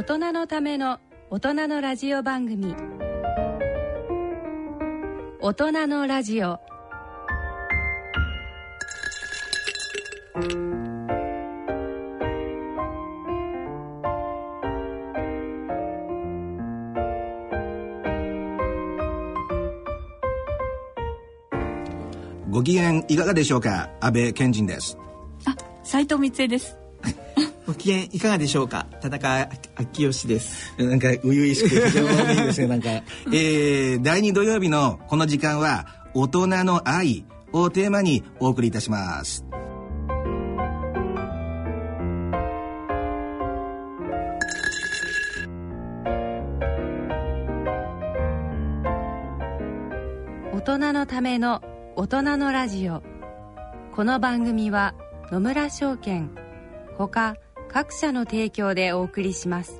大人のための大人のラジオ番組。大人のラジオ。ご機嫌いかがでしょうか？安倍賢人です。あ斉藤光恵ですご機嫌いかがでしょうか？田中昭義です。なんか初々しく非常にいいですねなんか、えー、第2土曜日のこの時間は大人の愛をテーマにお送りいたします。大人のための大人のラジオ。この番組は野村証券ほか各社の提供でお送りします。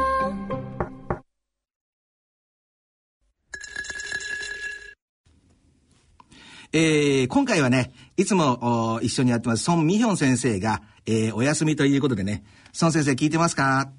えー、今回はね、いつも一緒にやってます、孫美ヒョン先生が、えー、お休みということでね、孫先生聞いてますか？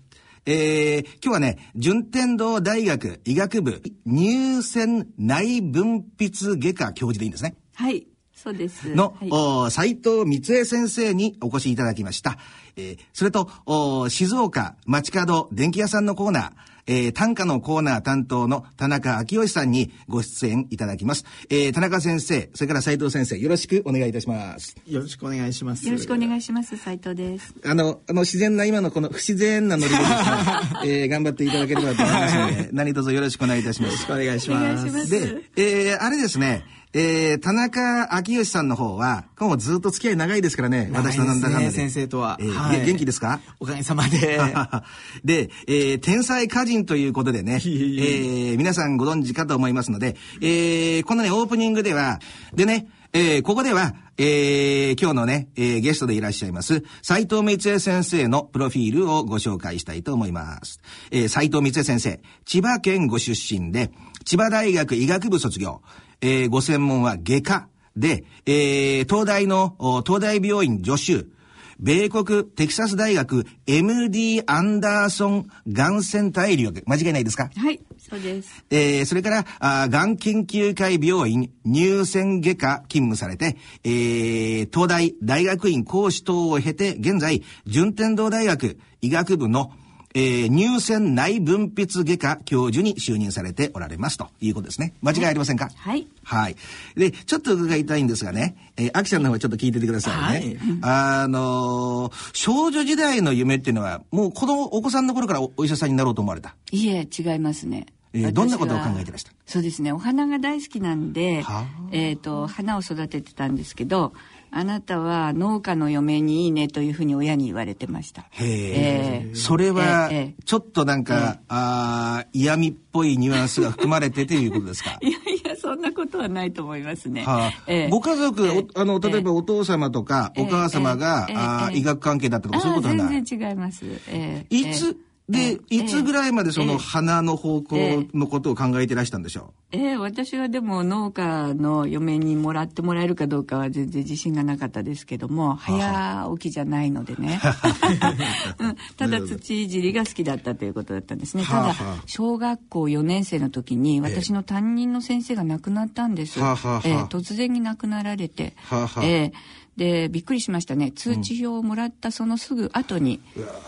えー、今日はね、順天堂大学医学部乳腺内分泌外科教授でいいんですね。はい。そうです。の、はい、斉藤光恵先生にお越しいただきました。えー、それと、静岡町角電気屋さんのコーナー、えー、短歌のコーナー担当の田中昭義さんにご出演いただきます。えー、田中先生、それから斉藤先生、よろしくお願いいたします。よろしくお願いします。よろしくお願いします。斉藤です。あの、あの、自然な今のこの不自然なノリでですね、えー、頑張っていただければと思いますので、何卒よろしくお願いいたします。よろしくお願いします。ますで、えー、あれですね、えー、田中昭義さんの方は、今後ずっと付き合い長いですからね、私となんだかんだで。先生とは、えーはい、元気ですか？おかげさまで。で、えー、天才歌人ということでね、えー、皆さんご存知かと思いますので、えー、このね、オープニングでは、でね、えー、ここでは、えー、今日のね、えー、ゲストでいらっしゃいます、斉藤光恵先生のプロフィールをご紹介したいと思います。えー、斉藤光恵先生、千葉県ご出身で、千葉大学医学部卒業、えー、ご専門は外科で、えー、東大の、東大病院助手、米国テキサス大学 MD アンダーソンがんセンターへ留学。間違いないですか？はい、そうです。えー、それから、あがん研究会病院乳腺外科勤務されて、えー、東大大学院講師等を経て、現在、順天堂大学医学部のえー、乳腺内分泌外科教授に就任されておられますということですね。間違いありませんか？はい。はい。で、ちょっと伺いたいんですがね、えー、アキちゃんの方ちょっと聞いててくださいね。はい、あのー、少女時代の夢っていうのは、もう子供、お子さんの頃からお医者さんになろうと思われたいえ、違いますね。えー、どんなことを考えてました？そうですねお花が大好きなんで、えーと花を育ててたんですけどあなたは農家の嫁にいいねというふうに親に言われてました。へえ。それは、ちょっとなんか、あ嫌味っぽいニュアンスが含まれてということですか？いやいや、そんなことはないと思いますね。はあ。ご家族、あの、例えばお父様とかお母様が、あ医学関係だったとか、そういうことはない？全然違います。いつ、で、いつぐらいまでそのええ花の方向のことを考えてらしたんでしょええ。私はでも農家の嫁にもらってもらえるかどうかは全然自信がなかったですけども早起きじゃないのでね、うん、ただ土いじりが好きだったということだったんですね。ただ小学校4年生の時に私の担任の先生が亡くなったんです、ええ突然に亡くなられて、ええでびっくりしましたね。通知表をもらったそのすぐ後に、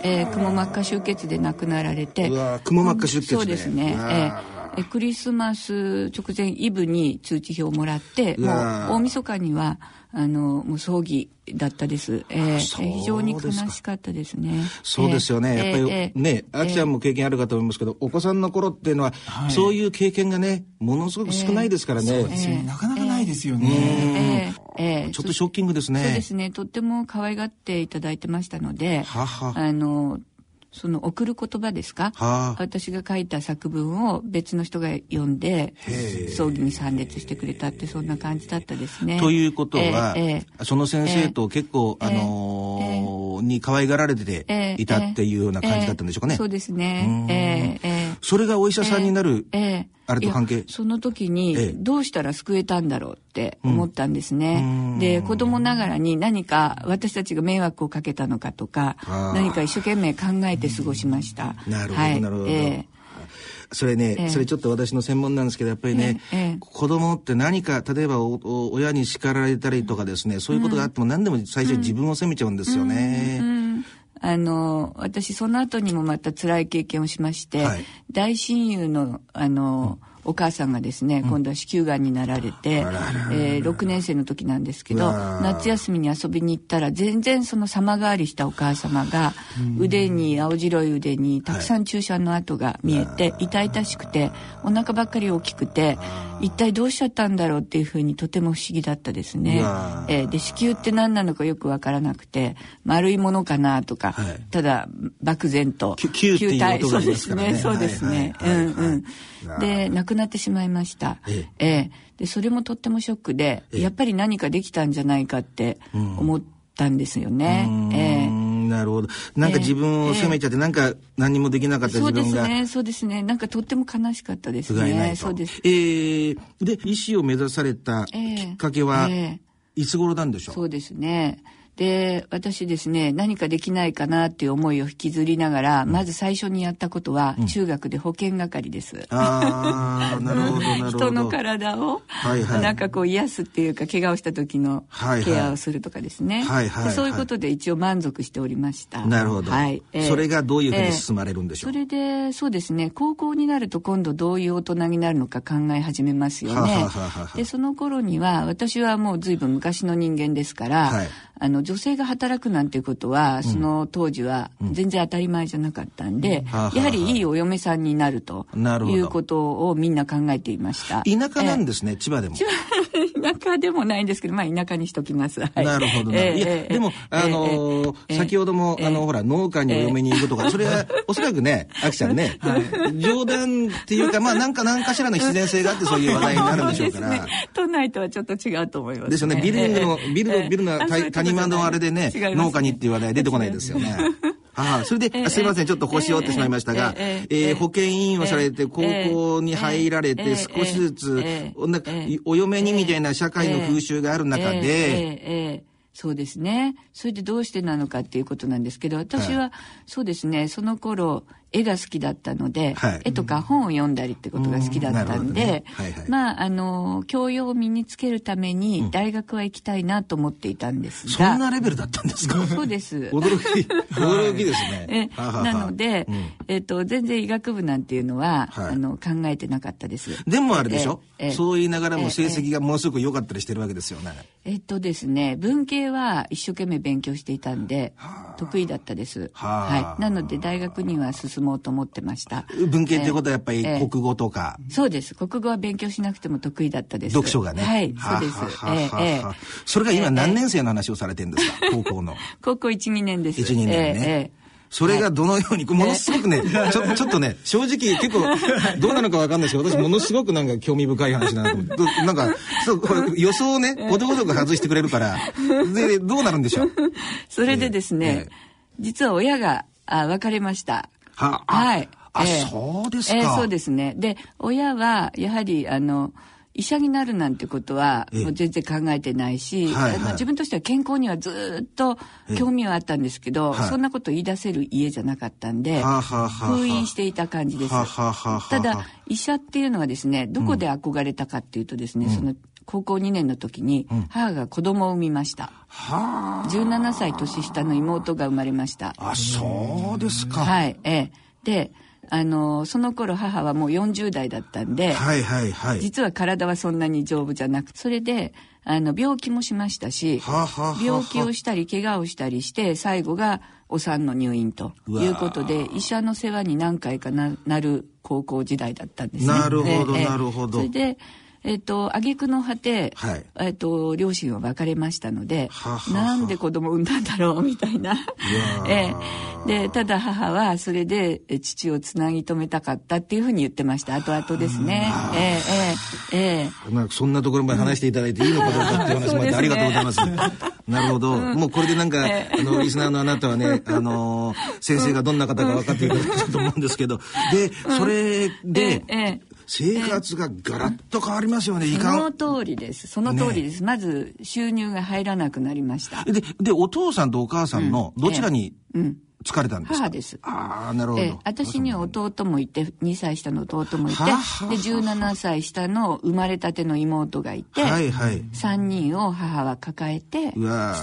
えー、くも膜下出血で亡くなられて。うわーくも膜下出血でそうですね。えーえクリスマス直前イブに通知表をもらってもう大晦日にはあのもう葬儀だったです、えー非常に悲しかったですね。そうですよね。やっぱりえーね、あきちゃんも経験あるかと思いますけど、お子さんの頃っていうのは、そういう経験がね、ものすごく少ないですからね。ね。なかなかないですよえね。ーえ。ーちょっとショッキングですね。そうですね。とっても可愛がっていただいてましたのでははあ。のその送る言葉ですか、はあ。私が書いた作文を別の人が読んで葬儀に参列してくれたってそんな感じだったですね。ということは、えーえーその先生と結構、えーあのーに可愛がられてていたっていうような感じだったんでしょうかね。えーそうですね。えーえーそれがお医者さんになる、ええあれと関係？その時ええ。にどうしたら救えたんだろうって思ったんですね、うん。で子供ながらに何か私たちが迷惑をかけたのかとか何か一生懸命考えて過ごしました。なるほど、はい。なるほど。えそれね、ええ。それちょっと私の専門なんですけど、やっぱりね、ええええ。子供って何か、例えばおお親に叱られたりとかですね、そういうことがあっても何でも最初に自分を責めちゃうんですよね。えうんあの私その後にもまた辛い経験をしまして、はい。大親友のあの、お母さんがですね、今度は子宮がんになられて、あらららえー6年生の時なんですけど夏休みに遊びに行ったら全然その様変わりしたお母様が腕に青白い腕にたくさん注射の跡が見えて、痛々しくてお腹ばっかり大きくて一体どうしちゃったんだろうっていうふうにとても不思議だったですね。えーで子宮って何なのかよくわからなくて丸いものかなとか、はい。ただ漠然と。球体そうですねそうですね、うんうんで亡くなってしまいました。ええ。えでそれもとってもショックで、ええ。やっぱり何かできたんじゃないかって思ったんですよね、うーええ。んなるほど。なんか自分を責めちゃって、なんか何もできなかったそう自分が。ですねそうですね。なんかとっても悲しかったです。ね。そうです。えーで、医師を目指されたきええっかけは、ええ。いつ頃なんでしょう？そうですね。で、私ですね、何かできないかなっていう思いを引きずりながら、まず最初にやったことは、中学で保健係です。ああ、なるほど、なるほど。人の体を、はいはいなんかこう癒すっていうか、怪我をした時のケアをするとかですね。はいはいそういうことで一応満足しておりました。なるほど。はい。ええそれがどういうふうにええ進まれるんでしょう、それで、そうですね、高校になると今度どういう大人になるのか考え始めますよね。はははははで、その頃には、私はもう随分昔の人間ですから、はいあの、女性が働くなんていうことは、その当時は全然当たり前じゃなかったんで、やはりいいお嫁さんになるということをみんな考えていました。田舎なんですね、千葉でも。田舎でもないんですけど、まあ田舎にしときます。はい。なるほどな。いや、でも、あの先ほども、あの、ほら、農家にお嫁に行くとか、それは、おそらくね、あきちゃんね、冗談っていうか、まあ、なんか、何かしらの必然性があって、そういう話題になるんでしょうから。都内とはちょっと違うと思います、ね。ですよね。ビルの、ビルの、ビルのあそういうことじゃない谷間のあれでね農家にっていう話題出てこないですよね。ああ、それで、すいません、ちょっと腰折ってしまいましたが、え保健委員をされて、高校に入られて、少しずつ、なんかお嫁にみたいな社会の風習がある中で、そうですね。それでどうしてなのかっていうことなんですけど、私は、そうですね、その頃、絵が好きだったので、はい。絵とか本を読んだりってことが好きだったんで、ね。はいはい。まあ、あの、教養を身につけるために、大学は行きたいなと思っていたんですそが、んなレベルだったんですか？そうです。驚き、驚きですね。えなので、うん。えっと、全然医学部なんていうのは、はい。あの考えてなかったです。でもあれでしょ、ええ。そう言いながらもええ成績がものすごく良かったりしてるわけですよね。えっとですね、文系は一生懸命勉強していたんで、得意だったです。はあ。はい。なので大学には進もうと思ってました。文系っていうことはやっぱりええ国語とか、そうです。国語は勉強しなくても得意だったです。読書がね。はい、そうです。それが今何年生の話をされてるんですか、高校の。高校1、2年です。1、2年ね。それがどのように、ものすごくね、ちょちょっとね、正直結構、どうなのかわかんないですけど、私ものすごごくなんか興味深い話だなと思って。どなんか、そう予想をね、ことごとく外してくれるから、で、どうなるんでしょう？それでですね、ええ実は親があ別れました。はあはい。あ、ええそうですか。ええそうですね。で、親は、やはり、あの、医者になるなんてことは、ええもう全然考えてないし、はいはいあの自分としては健康にはずっと興味はあったんですけど、はいそんなこと言い出せる家じゃなかったんで、はあはあはあはあ封印していた感じです。はあはあはただ、医者っていうのはですね、どこで憧れたかっていうとですね、その、高校2年の時に、母が子供を産みました。は17歳年下の妹が生まれました。あ。あ、そうですか。はい、ええ。で、あの、その頃母はもう40代だったんで、はいはいはい。実は体はそんなに丈夫じゃなくそれで、あの、病気もしましたし、はあはあは病気をしたり、怪我をしたりして、最後がお産の入院ということで、医者の世話に何回かななる高校時代だったんですね。なるほどええなるほどそれで、えっ、と、挙句の果て、はい。えっ、と、両親は別れましたので、ははは。なんで子供産んだんだろう、みたいな。わええ。で、ただ母はそれでえ父をつなぎ止めたかったっていうふうに言ってました。後々ですね。ええええええ。まあ、そんなところまで話していただいていいのかどうかっていう話もあってありがとうございます。なるほど。もうこれでなんか、あの、リスナーのあなたはね、あの、先生がどんな方か分かっていただけたと思うんですけど、で、それで、ええ生活がガラッと変わりますよね、いそかのん。通りです。その通りです。まず収入が入らなくなりました。で、で、お父さんとお母さんのどちらにうん。疲れたんですか、母です。ああ、なるほど。ええ。私には弟もいて、2歳下の弟もいて、で、17歳下の生まれたての妹がいて、はいはい。3人を母は抱えて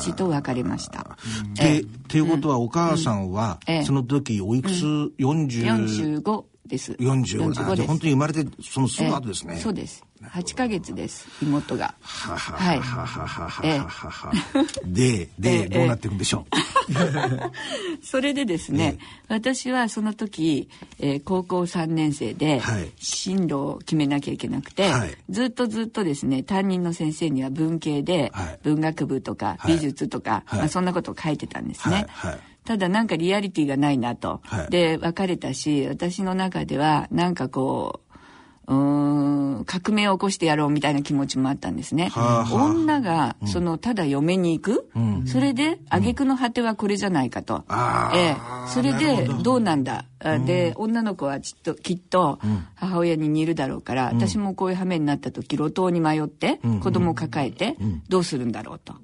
父と別れました。で、っていうことはお母さんはええ、その時おいくつ、40、45です。45あじゃあです。本当に生まれてそのすええぐ後ですね。そうです。8ヶ月です、妹が。はははいははははは。ええははで、えで、えどうなっていくんでしょ それでですね、私はその時、えー高校3年生ではい。進路を決めなきゃいけなくて、はい。ずっとずっとですね担任の先生には文系ではい。文学部とかはい。美術とか、はい。まあ、そんなことを書いてたんですね。はい。はいただなんかリアリティがないなと。はい。で別れたし私の中ではなんかこううーん革命を起こしてやろうみたいな気持ちもあったんですね。はあはあ。女がそのただ嫁に行く、それで挙句の果てはこれじゃないかと。あーええ、それなでどどうなんだ、あで女の子はちっときっと母親に似るだろうから、私もこういう羽目になった時路頭に迷って子供を抱えてどうするんだろうと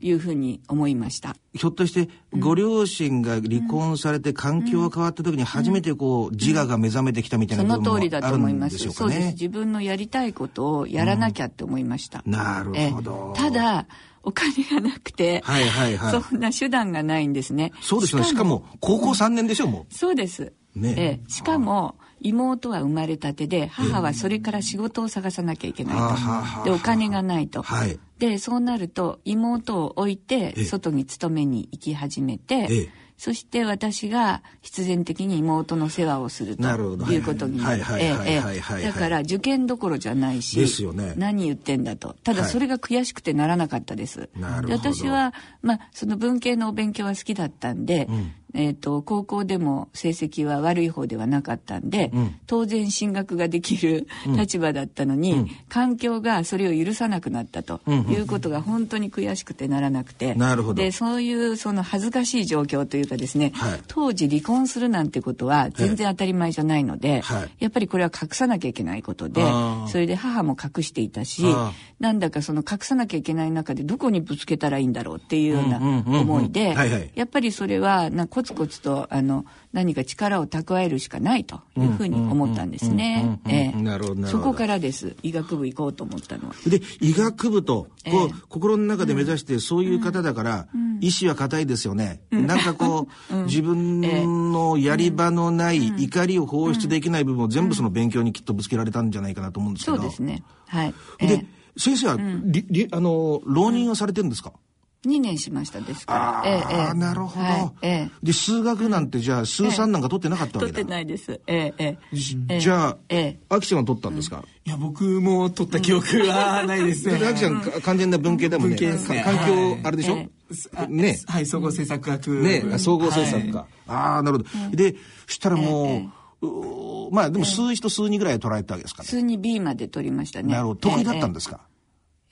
いうふうに思いました。ひょっとして、ご両親が離婚されて環境が変わった時に初めてこう、自我が目覚めてきたみたいなそ部分もの通りだとある思います。そうです。かね。自分のやりたいことをやらなきゃって思いました。なるえほど。えただ、お金がなくて、はいはいはいそんな手段がないんですね。そうですよね。しかも、高校3年でしょ、もそうです。ねええしかも、妹は生まれたてで、母はそれから仕事を探さなきゃいけないと。で、お金がないと。はい。で、そうなると、妹を置いてええ、外に勤めに行き始めて、ええ。そして私が必然的に妹の世話をするということになる。はいはいはいはいはいはいだから受験どころじゃないし、ですよね。何言ってんだと。ただはい。それが悔しくてならなかったです。なるほど。で私は、まあ、その文系のお勉強は好きだったんで、えっ、と、高校でも成績は悪い方ではなかったんで、当然進学ができる立場だったのに、環境がそれを許さなくなったということが本当に悔しくてならなくて、なるほど。で、そういうその恥ずかしい状況というかですね、はい。当時離婚するなんてことは全然当たり前じゃないので、はい。やっぱりこれは隠さなきゃいけないことでそれで母も隠していたしなんだかその隠さなきゃいけない中でどこにぶつけたらいいんだろうっていうようなうんうんうんうん思いではいはい、やっぱりそれはなコツコツとあの何か力を蓄えるしかないというふうに思ったんですね。なるほどそこからです。医学部行こうと思ったのは。で、医学部と、こう、ええ心の中で目指して、そういう方だから、意志は固いですよね。なんかこう、自分のやり場のない、怒りを放出できない部分を全部その勉強にきっとぶつけられたんじゃないかなと思うんですけど。そうですね。はい。えでえ、先生は、りりあの、浪人はされてるんですか、2年しましたですから。あえええあ、えなるほど、はいええで、数学なんてじゃあ、数三なんか取ってなかったわけだ。取ってないです。ええええじゃあ、ええちゃんは取ったんですか、いや、僕も取った記憶はないですね。だってアキちゃん、か完全な文系だもんね。文系環境はい、あれでしょ、えあね。はい、総合政策学部。ね、あ総合政策か。はいああ、なるほど。で、そしたらもう、まあでも数一と数二ぐらいは取られたわけですかね。数に B まで取りましたね。なるほど。得意だったんですすか、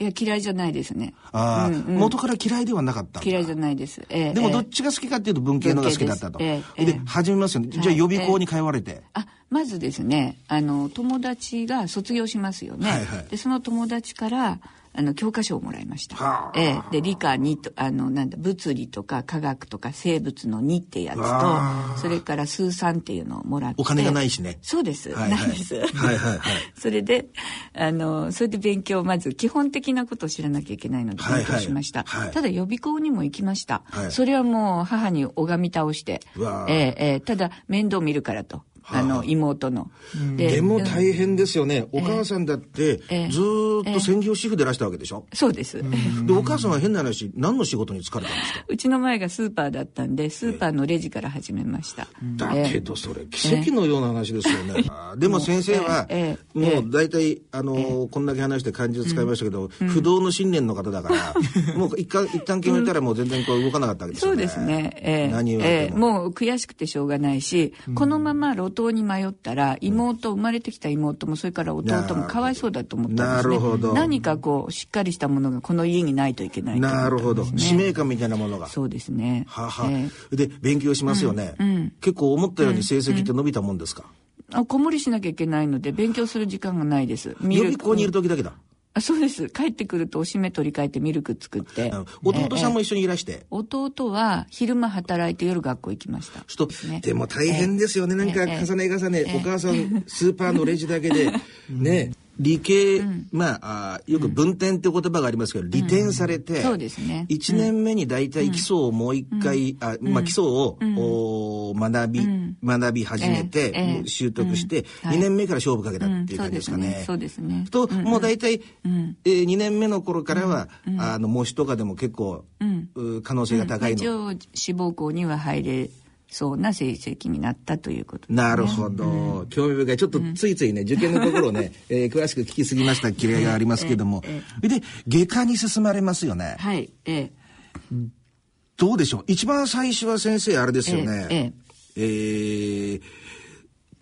いや嫌いじゃないですね。ああ、うんうん。元から嫌いではなかった嫌いじゃないです、ええでもどっええちが好きかっていうと文系のが好きだったと。です。えええでえ、始めますよね。じゃあはい予備校に通われて。あまずですねあの友達が卒業しますよね、はいはい。でその友達からあの教科書をもらいました、はあ。ええ。で理科2とあのなんだ物理とか科学とか生物の2ってやわつとそれから数3っていうのをもらって。お金がないしね。そうです、はいはい。ないです。はいはいはい。それであのそれで勉強まず基本的なことを知らなきゃいけないのではいはい。勉強しました、はい。ただ予備校にも行きました、はい。それはもう母に拝み倒して。ええええ。ただ面倒見るからと、はああ。の。妹の、でも大変ですよね。お母さんだって、ええ。ずーっと専業主婦でいらしたわけでしょ？そうです、で、お母さんは変な話、何の仕事に疲れたんですか？うちの前がスーパーだったんでスーパーのレジから始めました、だええ。けどそれ奇跡のような話ですよね。でも先生はもう大体あのーこんだけ話して漢字を使いましたけど不動の信念の方だから もう一回一旦決めたらもう全然こう動かなかったわけですよね。そうですね、ええ。何言われえも。もう悔しくてしょうがないし、このまま路頭に迷ったら妹、生まれてきた妹もそれから弟もかわいそうだと思ったんですね。なるほど。何かこうしっかりしたものがこの家にないといけないと思ったなんるほど。使命感みたいなものが。そうですね。はあは。あえ。で勉強しますよね、結構思ったように成績って伸びたもんですか、えあ子守りしなきゃいけないので勉強する時間がないです。予備校にいる時だけだ、あそうです。帰ってくるとおしめ取り替えてミルク作って。弟さんも一緒にいらして、弟は昼間働いて夜学校行きました。ちょっと、でも大変ですよね。なんかええ。重ね重ね、ええ。お母さん、スーパーのレジだけで、ね、理系、まああ、よく分点って言葉がありますけど、利点されて、そうですね。1年目に大体基礎をもう一回、あまあ基礎を、お学び、学び始めて、習得して、はい。2年目から勝負かけたっていう感じですすかね。ね。そうですね。と、もう大体、えー、2年目の頃からは、あの模試とかでも結構、う可能性が高いの、一応志望校には入れそうな成績になったということね。なるほど、興味深い。ちょっとついついね、受験のところをね、えー詳しく聞きすぎましたきれいがありますけども、で外科に進まれますよね。はいええ。どうでしょう？一番最初は先生あれですよね。ええ。えー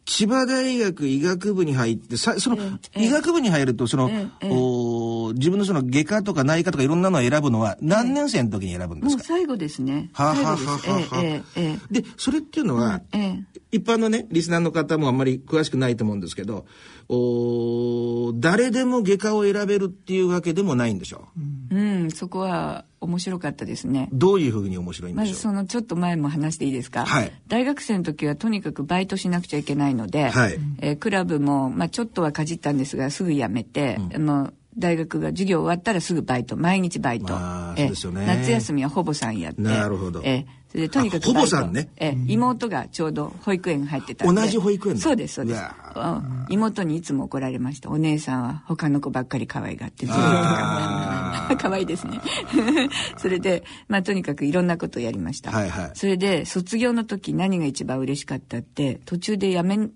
千葉大学医学部に入ってさその、医学部に入るとその、おー自分のその外科とか内科とかいろんなのを選ぶのは何年生の時に選ぶんですか、もう最後ですね。はあ、ははあはあ後ですえええええ。でそれっていうのは、ええ一般のね、リスナーの方もあんまり詳しくないと思うんですけど、おー誰でも外科を選べるっていうわけでもないんでしょう。うんそこは面白かったですね。どういうふうに面白いんまでしょう？ずそのちょっと前も話していいですか、はい。大学生の時はとにかくバイトしなくちゃいけないので、はい。えークラブも、まあ、ちょっとはかじったんですがすぐ辞めて、もう大学が授業終わったらすぐバイト。毎日バイト、まあえーそうですよね。夏休みはほぼさんやって。なるほど。えーそれでとにかくあほぼさんね。えー妹がちょうど保育園に入ってた同じ保育園だ。そうですそうです。妹にいつも怒られました。お姉さんは他の子ばっかり可愛がってずっと可愛いですね。それでまあとにかくいろんなことをやりました、はいはい。それで卒業の時何が一番嬉しかったって途中で辞め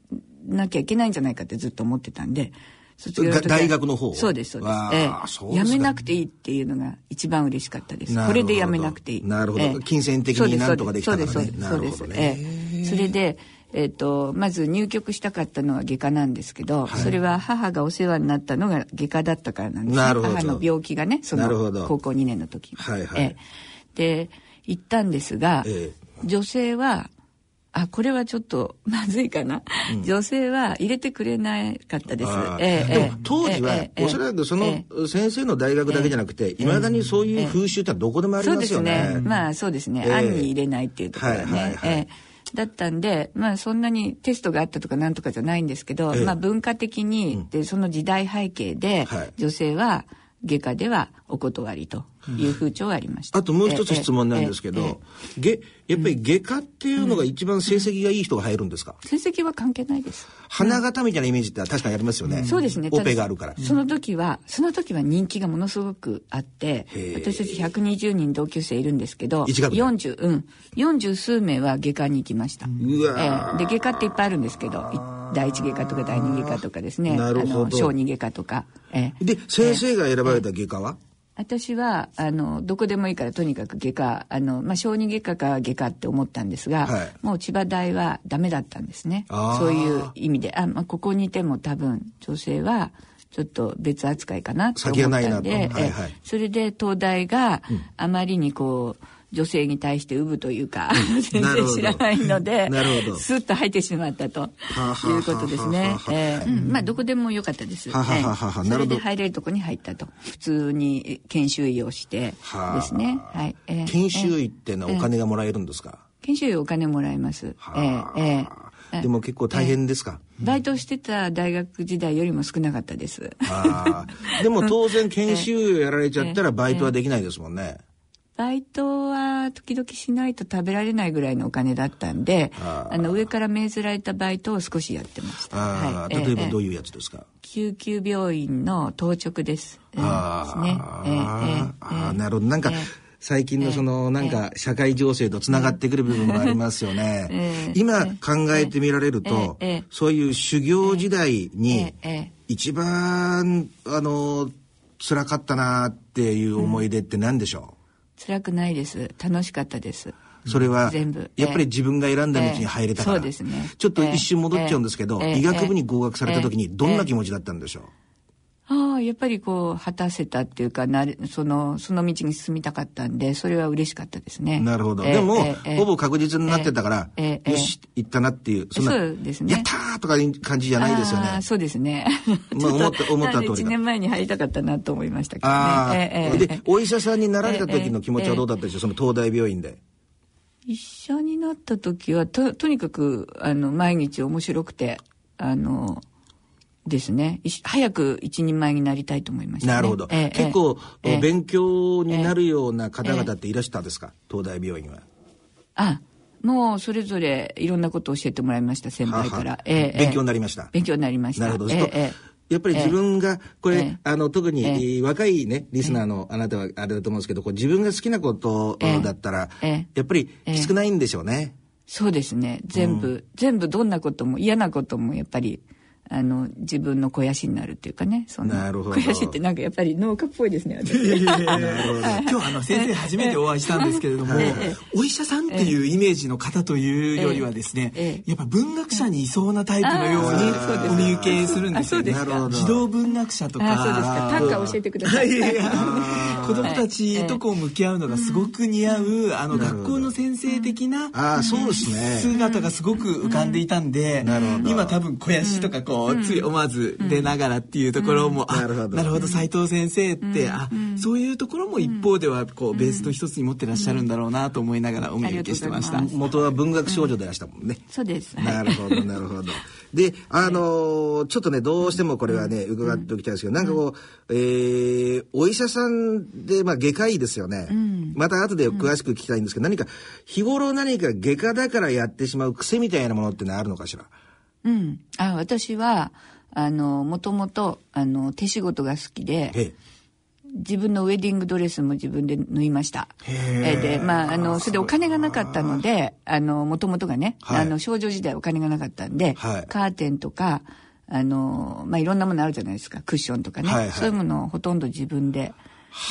なきゃいけないんじゃないかってずっと思ってたんで卒業大学の方を。そうですそうです。ええ。そうですか。辞めなくていいっていうのが一番嬉しかったです。これで辞めなくていい。なるほど。ええ。金銭的になんとかできたからね。そうですそうです。そうです。ええ。それでえっとまず入局したかったのは外科なんですけど、それは母がお世話になったのが外科だったからなんです母の病気がねその高校2年の時に。はいはい。ええ。で行ったんですが、え。女性はあこれはちょっと まずいかな、女性は入れてくれなかったです。ええでも当時はええおそらくそのええ。先生の大学だけじゃなくていまだにそういう風習ってどこでもありそうですますよね。ね。。まあそうですね。ええ。案に入れないっていうところはね。はいはいはい。ええ。だったんで、まあそんなにテストがあったとかなんとかじゃないんですけど、ええ。まあ文化的に、で、その時代背景で、はい。女性は外科ではお断りという風潮がありました。あともう一つ質問なんですけええど、げやっぱり外科っていうのが一番成績がいい人が入るんですか、成績は関係ないです。花形みたいなイメージって確かにありますよね。そうですね。オペがあるから。その時は、その時は人気がものすごくあって私たち120人同級生いるんですけど、一学年。40、うん、40数名は外科に行きました。うわで、外科っていっぱいあるんですけど、い第一外科とか第二外科とかですね、なるほど。小児外科とか、ええ。で、先生が選ばれた外科は、私はあのどこでもいいからとにかく外科あの、まあ、小児外科か外科って思ったんですが、はい。もう千葉大はダメだったんですね。そういう意味で。あ、まあ、ここにいても多分女性はちょっと別扱いかなと思ったんで、はいそれで東大があまりにこう女性に対してウブというか、全然知らないのでスッと入ってしまったということですね。まあどこでもよかったです。はあはあはそれで入れるとこに入ったと。普通に研修医をしてですね。はい。ええ。研修医ってのはお金がもらえるんですか、研修医お金もらいます。ええ。ええ。ええ。でも結構大変ですか、バイトしてた大学時代よりも少なかったです。でも当然 研修医をやられちゃったらバイトはできないですもんね、バイトは時々しないと食べられないぐらいのお金だったんで、ああの上から命ずられたバイトを少しやってました。はい。う例えばどういうやつですか、救急病院の当直です。ええあなるほど。なんか、ええ最近のそのなんか社会情勢とつながってくる部分もありますよね、ええ今考えてみられると、そういう修行時代に一番あの辛かったなっていう思い出って何でしょ辛くないです。楽しかったです。うそれは全部。やっぱり自分が選んだ道に入れたから、ええ。そうですね。ちょっと一瞬戻っちゃうんですけど、ええ。医学部に合格された時え。えにどんな気持ちだったんでしょう、やっぱりこう、果たせたっていうか、なれ、その、その道に進みたかったんで、それは嬉しかったですね。なるほど。ええでも、ええええほぼ確実になってたから、ええよし、行ったなっていう、んなそうですねやったーとかいう感じじゃないですよね。そうですね。まあ思った 思った通りだ1年前に入りたかったなと思いましたけどね。ああ、ええええで、お医者さんになられた時の気持ちはどうだったでしょう、その東大病院で。医者になった時はととにかくあの毎日面白くてあのですね。い早く一人前になりたいと思いました、ね、なるほど。ええ結構、ええ。勉強になるような方々っていらしたんですか、東大病院は。あもうそれぞれいろんなことを教えてもらいました先輩から、はあは勉強になりました。勉強になりました。なるほど。やっぱり自分が、これ、ええ。あの、特に、ええ。えー若いね、リスナーのあなたはあれだと思うんですけど、こう自分が好きなことええだったら、ええ。やっぱりきつくないんでしょうね。そうですね。全部、全部どんなことも嫌なこともやっぱりあの自分の肥やしになるっていうかね。そんなるほど。肥やしってなんかやっぱり農家っぽいですね私。今日あの先生初めてお会いしたんですけれども、お医者さんっていうイメージの方というよりはですね、ええ。やっぱ文学者にいそうなタイプのようにお見受けす。るんですよね。児童文学者とか。あそうですか。短歌教えてくださ い。子供たちとこう向き合うのがすごく似合う、あの学校の先生的なああ、そうですね。姿がすごく浮かんでいたんで、今多分肥やしとかこう、つい思わず出ながらっていうところも、あなるほど。なるほど斉藤先生って、あそういうところも一方ではこうベースの一つに持ってらっしゃるんだろうなと思いながらお見受けしてました。元は文学少女でいらしたもんね。そうです、はい。なるほど、なるほど。で、あのーちょっとね、どうしてもこれはね、伺っておきたいですけど、なんかこう、えー、お医者さんで、まあ、外科医ですよね。また後で詳しく聞きたいんですけど、何か、日頃何か外科だからやってしまう癖みたいなものってのはあるのかしら？うん、あ私はあのもともとあの手仕事が好きでえ。自分のウェディングドレスも自分で縫いました。え。でまああのそれでお金がなかったのであのもともとがね、はい。あの少女時代お金がなかったんで、はい。カーテンとかあのまあいろんなものあるじゃないですか。クッションとかね、はいはい。そういうものをほとんど自分で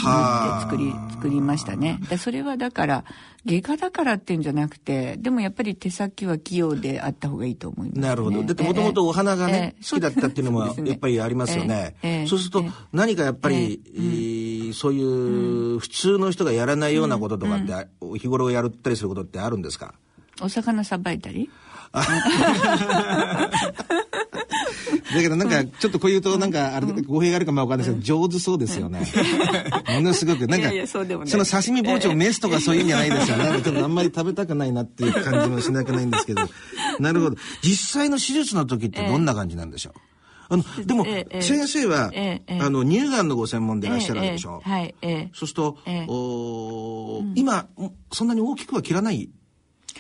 縫はあって作り作りましたね。でそれはだから外科だからっていうんじゃなくてでもやっぱり手先は器用であった方がいいと思います、ね。なるほど。だってもともとお花がね、ええ。好きだったっていうのもやっぱりありますよね。ええ。ええ。そうするとええ。何かやっぱり、えーそういう普通の人がやらないようなこととかって、日頃やったりすることってあるんですか？お魚さばいたり？だけどなんか、ちょっとこう言うと、なんか、あれ、語弊があるかもわかんないですけど、上手そうですよね。ものすごく、なんか、その刺身包丁、メスとかそういうんじゃないですよね。なんかちょっとあんまり食べたくないなっていう感じもしなくないんですけど。なるほど。実際の手術の時ってどんな感じなんでしょうあの、でも先生はあの、乳がんのご専門でいらっしゃるでしょええええはいええそうするとええ、おー今、そんなに大きくは切らない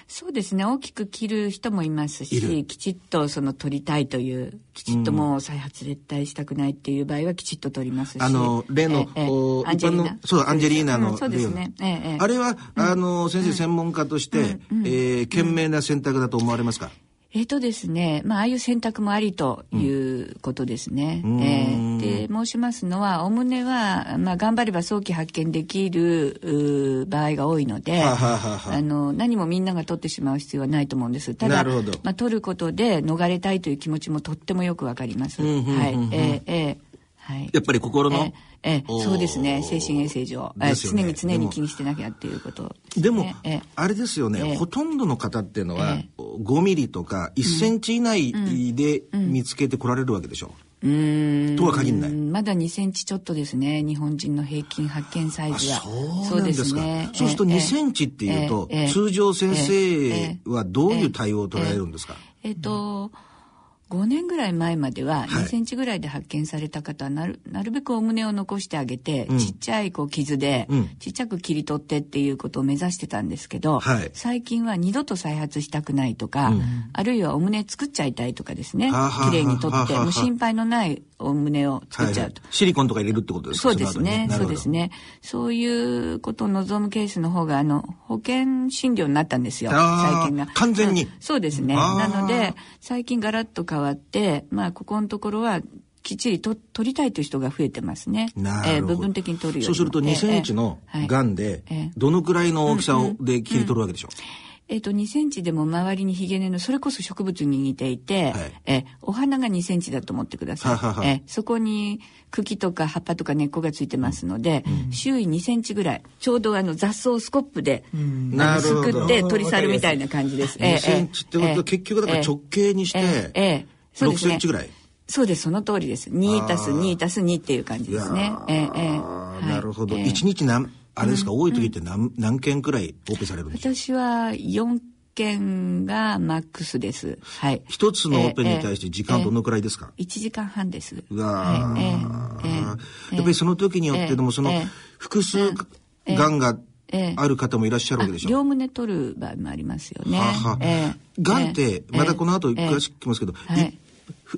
そうですね。大きく切る人もいますしきちっとその取りたいというきちっともう再発絶対したくないっていう場合はきちっと取りますし。あの、例の、ええええおアンジェリーナ。そう、アンジェリーナのうんそうですね。ええええ。あれは、あの、先生専門家として、えー賢明な選択だと思われますか？えっとですね、まあ、ああいう選択もありということですね。んえーで、申しますのは、おおむねは、まあ、頑張れば早期発見できるうー場合が多いので、はあはあはあの、何もみんなが取ってしまう必要はないと思うんです。ただ、まあ、取ることで逃れたいという気持ちもとってもよくわかります。はい。えーえーはい。やっぱり心の？ええそうですね。精神衛生上。ね。常に常に気にしてなきゃっていうことすね、でも、ええあれですよね、ええ。ほとんどの方っていうのは、え5ミリとか1センチ以内で見つけてこられるわけでしょ？うーん。とは限らない。まだ2センチちょっとですね。日本人の平均発見サイズは。そうなんですか。そうすると2センチっていうと、ええええ。通常先生ええはどういう対応を取られるんですか、えっ、と、5年ぐらい前までははい。2センチぐらいで発見された方はなるなるべくお胸を残してあげて、うん。ちっちゃいこう傷で、うん。ちっちゃく切り取ってっていうことを目指してたんですけど、はい。最近は二度と再発したくないとか、うん。あるいはお胸作っちゃいたいとかですね。綺麗に取ってもう心配のないお胸を作っちゃうと。シリコンとか入れるってことですか？そうですね。そうです。ね。そういうことを望むケースの方が、あの、保険診療になったんですよ。最近が。完全にうんそうですね。なので、最近ガラッと変わって、まあ、ここのところは、きっちりと取りたいという人が増えてますね。なるほどえー部分的に取るそうすると2センチのがんでえー、どのくらいの大きさをで切り取るわけでしょう、えっ、と、2センチでも周りにヒゲ根の、それこそ植物に似ていて、はい。えーお花が2センチだと思ってください。ははは。えーそこに茎とか葉っぱとか根っこがついてますので、周囲2センチぐらい、ちょうどあの雑草をスコップで、あのすくって取り去るみたいな感じです。えー2センチってことは結局だから直径にしてえーえーえ。ーそうで6すね。センチぐらい。そうです、その通りです。2たす2たす2っていう感じですね。えー。えーあーはい。なるほど。えー1日何、あれですか、多い時って何何件くらいオペされるんですか？私は4件がマックスです。はい。一つのオペに対して時間どのくらいですか、1時間半です。うわー。はい。ええ。ええ。やっぱりその時によってでもそのええ。複数がんがええ。ある方もいらっしゃるわけでしょ？両胸取る場合もありますよね。ははええ。がんってええ。またこの後ええ。詳しく聞きますけど、はい。いふ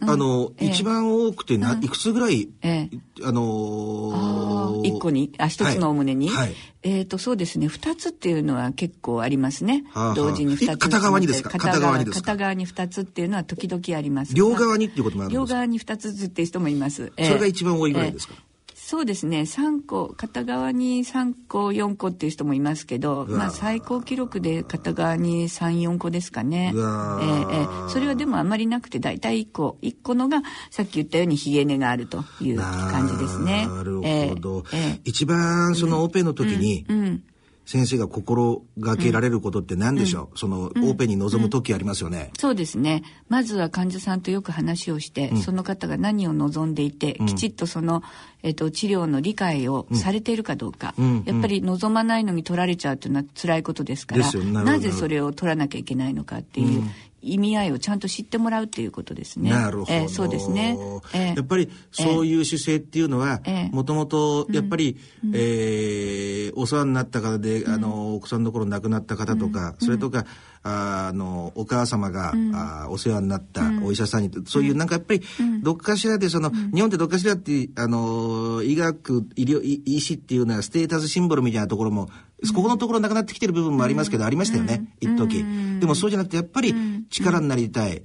あの、ええ。一番多くてな、いくつぐらい、ええ。あのー一個に？あ一つのお胸に、はい。はいえっ、とそうですね。二つっていうのは結構ありますね、はあはあ。同時に二つえ片側にですか？片片側にですか？片側に二つっていうのは時々あります。両側にっていうこともあるんですか？両側に二つずつっていう人もいます、ええ。それが一番多いぐらいですか、ええそうですね。3個片側に3個4個っていう人もいますけど、まあ、最高記録で片側に34個ですかね。ええええそれはでもあまりなくて大体1個1個のがさっき言ったようにひげ根があるという感じですね。なるほど、ええええ一番そのオペの時に、うん先生が心がけられることって何でしょう、そのオペに臨む時ありますよね、そうですね。まずは患者さんとよく話をして、その方が何を望んでいて、きちっとその、えっと治療の理解をされているかどうか、うん。やっぱり望まないのに取られちゃうというのは辛いことですからなぜそれを取らなきゃいけないのかっていう意味合いをちゃんと知ってもらうっていうことですね。なるほど、えーそうですね。えーやっぱりそういう姿勢っていうのはええ。もともとやっぱり、えーお世話になった方で、あのお子さんの頃亡くなった方とか、それとかああのお母様が、あお世話になったお医者さんに、そういうなんかやっぱり、どっかしらでその、日本ってどっかしらってあの医学医療医医師っていうのはステータスシンボルみたいなところも、ここのところなくなってきてる部分もありますけど、ありましたよね、一時、でもそうじゃなくてやっぱり力になりたい、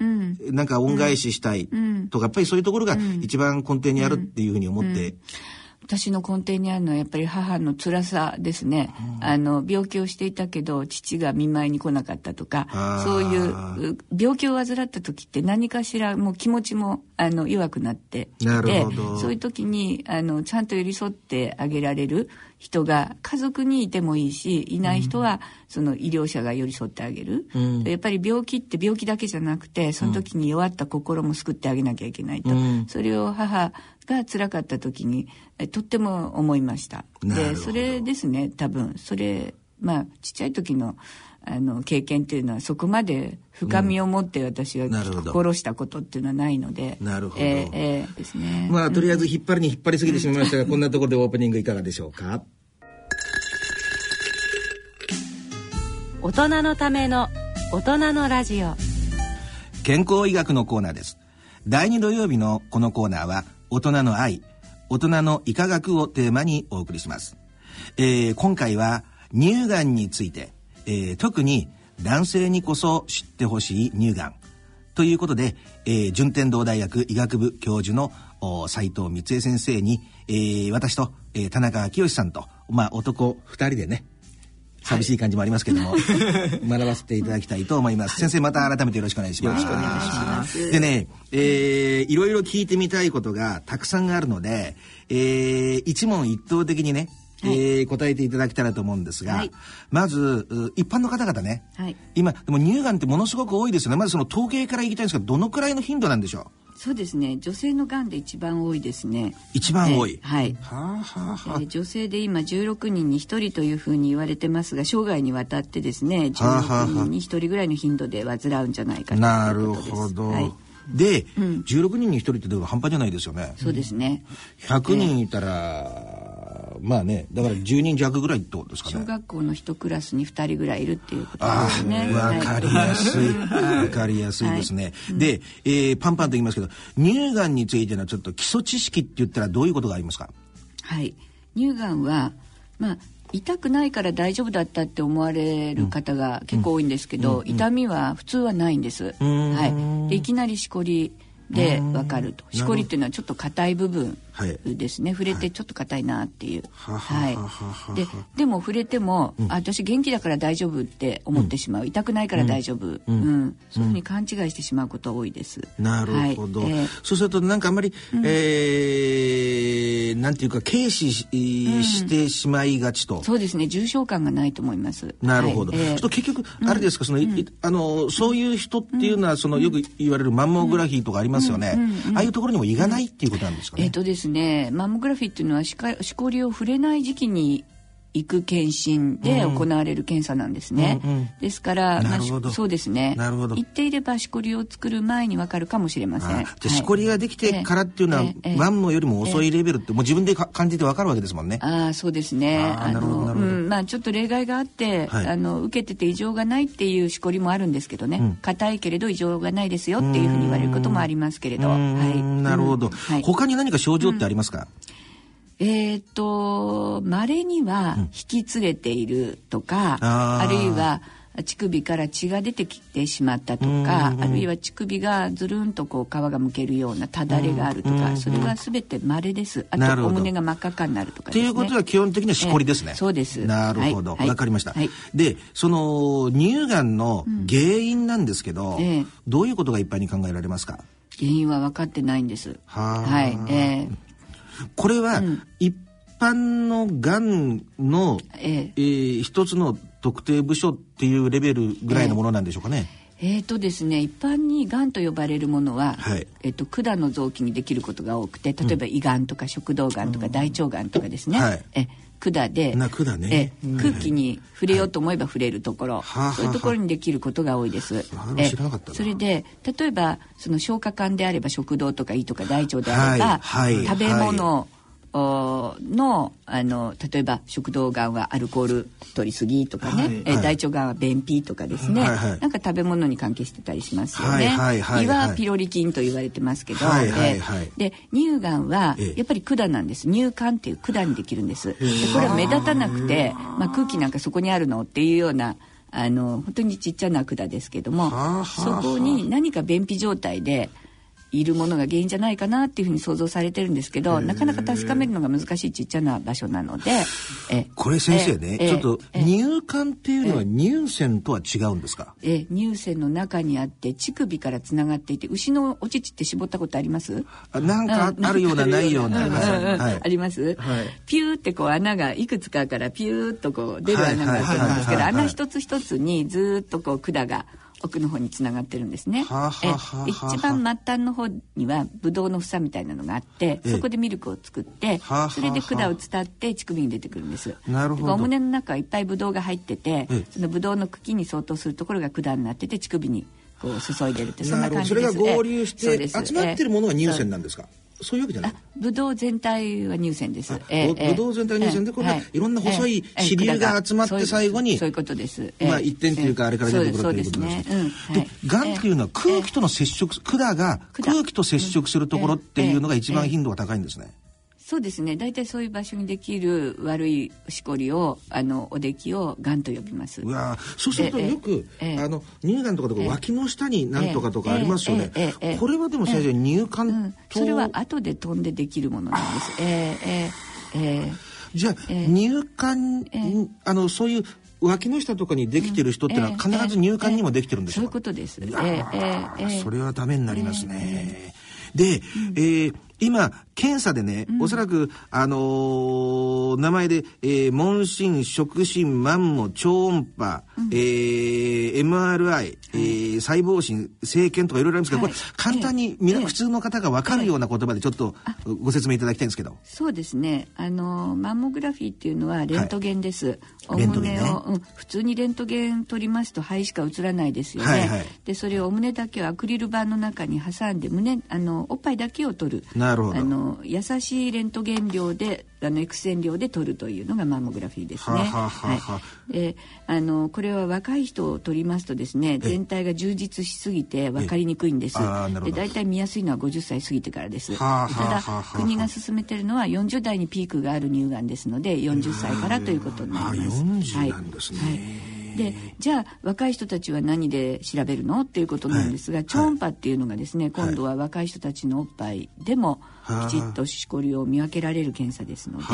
なんか恩返ししたいとか、やっぱりそういうところが一番根底にあるっていうふうに思って、私の根底にあるのはやっぱり母の辛さですね、あの病気をしていたけど父が見舞いに来なかったとかそういうう病気を患った時って何かしらもう気持ちもあの弱くなっていてそういう時にあのちゃんと寄り添ってあげられる人が家族にいてもいいしいない人はその医療者が寄り添ってあげる、うん。やっぱり病気って病気だけじゃなくてその時に弱った心も救ってあげなきゃいけないと、うん。それを母が辛かった時にえとっても思いました。でそれですね多分。それまあちっちゃい時のあの経験っていうのはそこまで深みを持って私がなるほど。心したことっていうのはないのでなるほど。えーえーですね。まあとりあえず引っ張りに引っ張りすぎてしまいましたが、こんなところでオープニングいかがでしょうか？大人のための大人のラジオ。健康医学のコーナーです。第2土曜日のこのコーナーは大人の愛大人の医科学をテーマにお送りします、えー今回は乳がんについて、えー特に男性にこそ知ってほしい乳がんということで、えー順天堂大学医学部教授のお斉藤光恵先生に、えー私と、えー田中昭義さんと、まあ、男2人でね寂しい感じもありますけども、学ばせていただきたいと思います。先生、また改めてよろしくお願いします。よろしくお願いしますでね、えー、いろいろ聞いてみたいことがたくさんあるので、えー、一問一答的にね、えー答えていただけたらと思うんですが、はい。まずう一般の方々ね、はい。今でも乳がんってものすごく多いですよね。まずその統計からいきたいんですがどのくらいの頻度なんでしょそうですね。女性のがんで一番多いですね。う一番多い、えーはい。はあはあはあ。えー女性で今16人に1人というふうに言われてますが生涯にわたってですねはあはあはあ16人に1人ぐらいの頻度で患うんじゃないかとなるいうことです。ほど、はい、で、16人に1人ってでも半端じゃないですよね。そうですね。100人いたら、まあねだから10人弱ぐらいってことですか小ね学校の一クラスに2人ぐらいいるっていうことあですね。あ、わかりやすい。わかりやすいですね。で、えーパンパンと言いますけど、乳がんについてのちょっと基礎知識って言ったらどういうことがありますか？はい、乳がんは、まあ、痛くないから大丈夫だったって思われる方が結構多いんですけど、痛みは普通はないんです。はい、でいきなりしこりでわかると。しこりっていうのはちょっと硬い部分はいですね、触れてちょっと硬いなっていう。はははいはは。はででも触れても、あ私元気だから大丈夫って思ってしまう、痛くないから大丈夫、うん。そういうふうに勘違いしてしまうことが多いです。なるほど、はいえ。ーそうするとなんかあんまり、えーなんていうか軽視し,、してしまいがちと。そうですね。重症感がないと思います。なるほど。はい。えーそうすると結局あれですか、その、いあのそういう人っていうのは、そのよく言われるマンモグラフィーとかありますよね。ああいうところにも行かないっていうことなんですかね。えっ、とですねマンモグラフィーっていうのはしかしこりを触れない時期に行く検診で行われる検査なんですね、うんうん。ですから、なるほど。しそうですね。なるほど。行っていればしこりを作る前にわかるかもしれません。あじゃあしこりができてからっていうのは、ええええマンモよりも遅いレベルってもう自分でか感じてわかるわけですもんね。ああそうですね。あーなるほどなるほど。うん。まあちょっと例外があって、はい。あの受けてて異常がないっていうしこりもあるんですけどね。ん。硬、いけれど異常がないですよっていうふうに言われることもありますけれど。はい。なるほど、うんはい。他に何か症状ってありますか、えーっと稀には引き連れているとか、あー。あるいは乳首から血が出てきてしまったとか、あるいは乳首がずるんとこう皮がむけるようなただれがあるとか、それは全て稀です。あとお胸が真っ赤っかになるとかってですね。いうことは基本的にはしこりですね。ええそうです。なるほど。わ、はい。かりました。はい。で、その乳がんの原因なんですけど、ええ。どういうことが一般に考えられますか？原因は分かってないんです。はあ。はい。えーこれは、一般のがんの、ええ。えー一つの特定部署っていうレベルぐらいのものなんでしょうかね。えー。とですね、一般にがんと呼ばれるものは、はい。えっと管の臓器にできることが多くて例えば胃がんとか食道がんとか大腸がんとかですね、はい。え管でな管ね。え空気に触れようと思えば触れるところ、はあそういうところにできることが多いです。えそれで例えばその消化管であれば食道とか胃とか大腸であれば、はいはい食べ物、おのあの例えば食道がんはアルコール取りすぎとかね、はい。え大腸がんは便秘とかですね、はい。はい。なんか食べ物に関係してたりしますよね。はい。胃はピロリ菌と言われてますけど、はい。はい。はい。でで乳がんはええ。やっぱり管なんです。乳管っていう管にできるんです。でこれは目立たなくて、まあ、空気なんかそこにあるのっていうようなあの本当にちっちゃな管ですけどもそこに何か便秘状態でいるものが原因じゃないかなっていうふうに想像されてるんですけどなかなか確かめるのが難しいちっちゃな場所なのでえこれ先生ね、えちょっとえ乳管っていうのは乳腺とは違うんですか、え乳腺の中にあって乳首からつながっていて牛のお乳って絞ったことあります？あなんかあるようなないようなあります、ピューってこう穴がいくつかからピューっとこう出る穴があるんですけど穴一つ一つにずーっとこう管が奥の方につながってるんですね。はあはあはあ一番末端の方にはブドウの房みたいなのがあってええ。そこでミルクを作ってはあはあそれで管を伝って乳首に出てくるんです。なるほど。お胸の中はいっぱいブドウが入っててええ。そのブドウの茎に相当するところが管になってて乳首にこう注いでるってそんな感じそれです。が合流して集まってるものが乳ええ腺なんですか、そういうわけじゃない。あブドウ全体は乳腺です。あぶぶどう全体は乳腺でこれいろんな細いええ支流が集まって最後にそういうことです。まあ一点っていうかあれから出てくるということですね。がんっていうのは空気との接触管が管。空気と接触するところっていうのが一番頻度が高いんですね、そうですね。大体そういう場所にできる悪いしこりをあのおできをがんと呼びます。うわー。そうするとええよく、ええ。あの乳がんとかとか脇の下になんとかとかありますよね、ええええええ。これはでも先生、乳う管ん、と、それは後で飛んでできるものなんです。えー、えー、えーじゃあ、ええ。乳管、ええ。あのそういう脇の下とかにできてる人ってのはええ必ず入管にもできてるんでしょそういうことです。えーええええ。それはダメになりますね。で、えー今、検査でね、おそらく、あのー名前で、えー、問診、触診、マンモ、超音波、えー MRI、えー細胞診、生検とかいろいろありますけど、はい。これ、簡単に、みなえ。え普通の方が分かるような言葉でちょっとご説明いただきたいんですけど。そうですね。あのマンモグラフィーっていうのはレントゲンです。おレントゲンね。うん、普通にレントゲン取りますと肺しか映らないですよね。はいはい。でそれをお胸だけをアクリル板の中に挟んで胸あのおっぱいだけを取る。なるほど。あの優しいレントゲン量であの X 線量で取るというのがマンモグラフィーですね。はあはあはあはあ。い。であのこれは若い人を取りますとですね全体が充実しすぎて分かりにくいんです。で大体見やすいのは50歳過ぎてからです。ただ国が進めてるのは40代にピークがある乳がんですので40歳からということになります。あ40なんですね。はいでじゃあ若い人たちは何で調べるの？っていうことなんですが、超音波っていうのがですね、今度は若い人たちのおっぱいでもはあ。きちっとしこりを見分けられる検査ですので、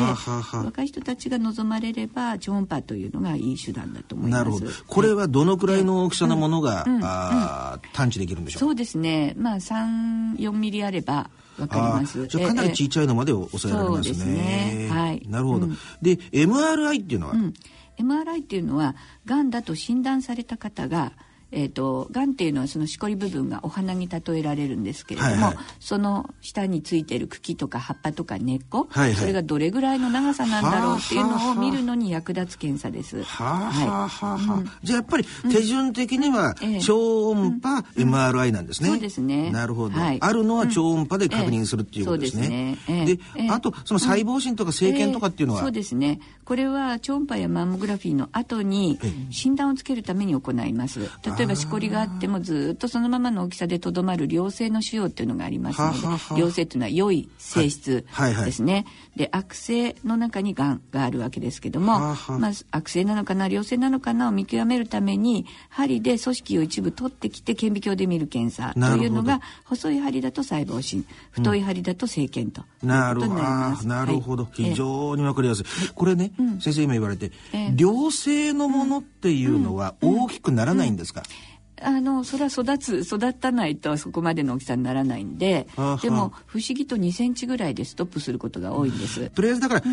若い人たちが望まれれば超音波というのがいい手段だと思います。なるほど。これはどのくらいの大きさのものが、あー探知できるんでしょうか？そうですね。まあ34ミリあればわかります。じゃあかなり小さいのまで抑えられますね。そうですね。はい。なるほど。うん。で、MRI っていうのは、うん MRI っていうのはがんだと診断された方がえー、とがんっていうのはそのしこり部分がお花に例えられるんですけれども、はいはい。その下についてる茎とか葉っぱとか根っこ、はいはい。それがどれぐらいの長さなんだろうっていうのを見るのに役立つ検査です。はあ、はあはあはあ。うんじゃあやっぱり手順的にはええ。超音波、MRI なんですね。そうですね。なるほど、はい。あるのは超音波で確認するっていうことですね。ええですね。えあとその細胞診とか生検とかっていうのは、えーそうですねこれは超音波やマンモグラフィーの後に診断をつけるために行います。例えばしこりがあってもずっとそのままの大きさでとどまる良性の腫瘍っていうのがありますので良性っていうのは良い性質はいはいはい。ですね、で悪性の中にがんがあるわけですけども、まあ、悪性なのかな良性なのかなを見極めるために針で組織を一部取ってきて顕微鏡で見る検査というのが細い針だと細胞診太い針だと生検ということなるほど。あになります。ーなるほど。はい。非常にわかりやすい。これね、先生今言われて、ええ。良性のものっていうのは大きくならないんですか、あのそれは育つ育たないとそこまでの大きさにならないんでははでも不思議と2センチぐらいでストップすることが多いんです。とりあえずだから、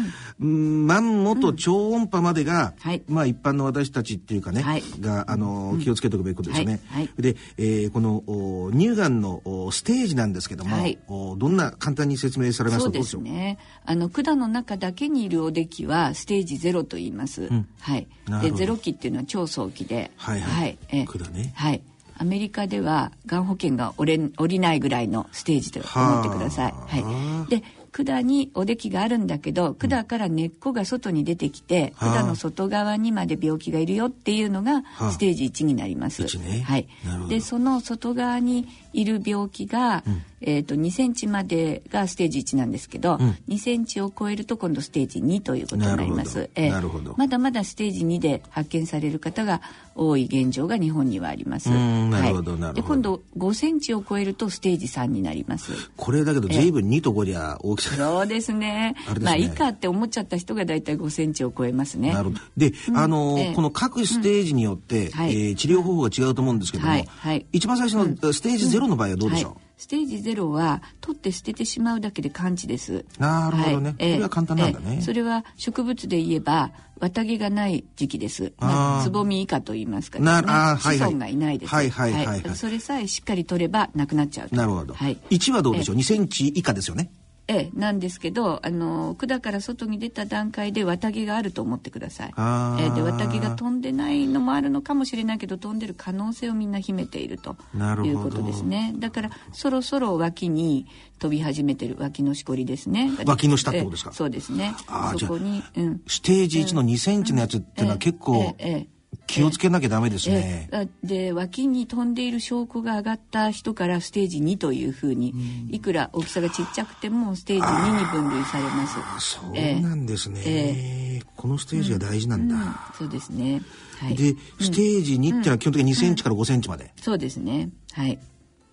うん、マンモと超音波までが、はい。まあ一般の私たちっていうかね、はい。が、あの、気をつけておくべきことですよね。はい。はい。で、えーこのお乳がんのおステージなんですけども、はい。おどんな簡単に説明されますそうですね。あの管の中だけにいるおできはステージゼロと言います。ん。はい。でゼロ期っていうのは超早期で、はいはい。ええ管ね。はい。アメリカではがん保険が折れ降りないぐらいのステージと思ってください。はあはい。で管におできがあるんだけど管から根っこが外に出てきて、はあ管の外側にまで病気がいるよっていうのがあステージ1になります。一ねはい。でその外側にいる病気が、えー、と2センチまでがステージ1なんですけど、ん。2センチを超えると今度ステージ2ということになります。なるほど。えーまだまだステージ2で発見される方が多い現状が日本にはあります。うんなるほどはい。なるほど。で今度5センチを超えるとステージ3になります。これだけど随分2と5じゃ大きさが、そうですね。ねまあいいかって思っちゃった人がだいたい5センチを超えますね。なるほど。で、あのーええ。この各ステージによって、はい。えー治療方法が違うと思うんですけども、はい。はい。一番最初のステージゼロの場合はどうでしょう、はいステージゼロは取って捨ててしまうだけで完治です。なるほどねええこれは簡単なんだねええそれは植物で言えば綿毛がない時期です。まあ、つぼみ以下と言いますかね。なあ子孫がいないです。はいはいはいはいそれさえしっかり取ればなくなっちゃうと。なるほど。はい。1はどうでしょう、2センチ以下ですよね。ええ、なんですけどあの管から外に出た段階で綿毛があると思ってください。ええで綿毛が飛んでないのもあるのかもしれないけど飛んでる可能性をみんな秘めていると。いうことですね。だからそろそろ脇に飛び始めてる脇のしこりですね。脇の下ってことですか？ええそうですね。そこに、うん、ステージ1の2センチのやつっていうのは結構ええええ気をつけなきゃダメですね。ええで脇に飛んでいる証拠が上がった人からステージ2というふうに、いくら大きさがちっちゃくてもステージ2に分類されます。そうなんですね、えこのステージが大事なんだ。そうですね。はい。で、ステージ2っていうのは基本的に2センチから5センチまで。そうですね。はい。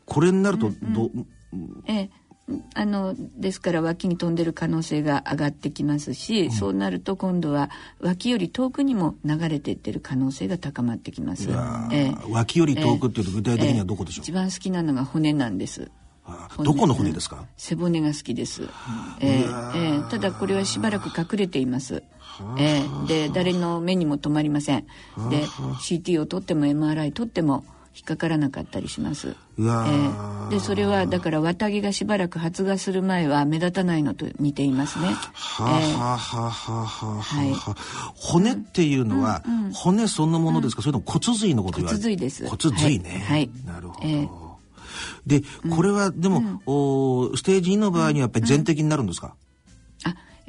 これになるとど、ええあのですから脇に飛んでる可能性が上がってきますし、そうなると今度は脇より遠くにも流れていってる可能性が高まってきます。ええ。脇より遠くっていうと具体的にはどこでしょう、一番好きなのが骨なんです。あどこの骨ですか？背骨が好きです。ええええ。ただこれはしばらく隠れています。ええ。で誰の目にも留まりません。で CT を取っても MRI 取っても引っかからなかったりします。えー。えでそれはだから綿毛がしばらく発芽する前は目立たないのと似ていますね。はあ、はあはあはあはあはいはあ骨っていうのは、骨そのものですか、それとも骨髄のこと言われ骨髄です。骨髄ね。はい。はい。なるほど。ええで、これはでも、おステージ2の場合にはやっぱり全摘になるんですか、あ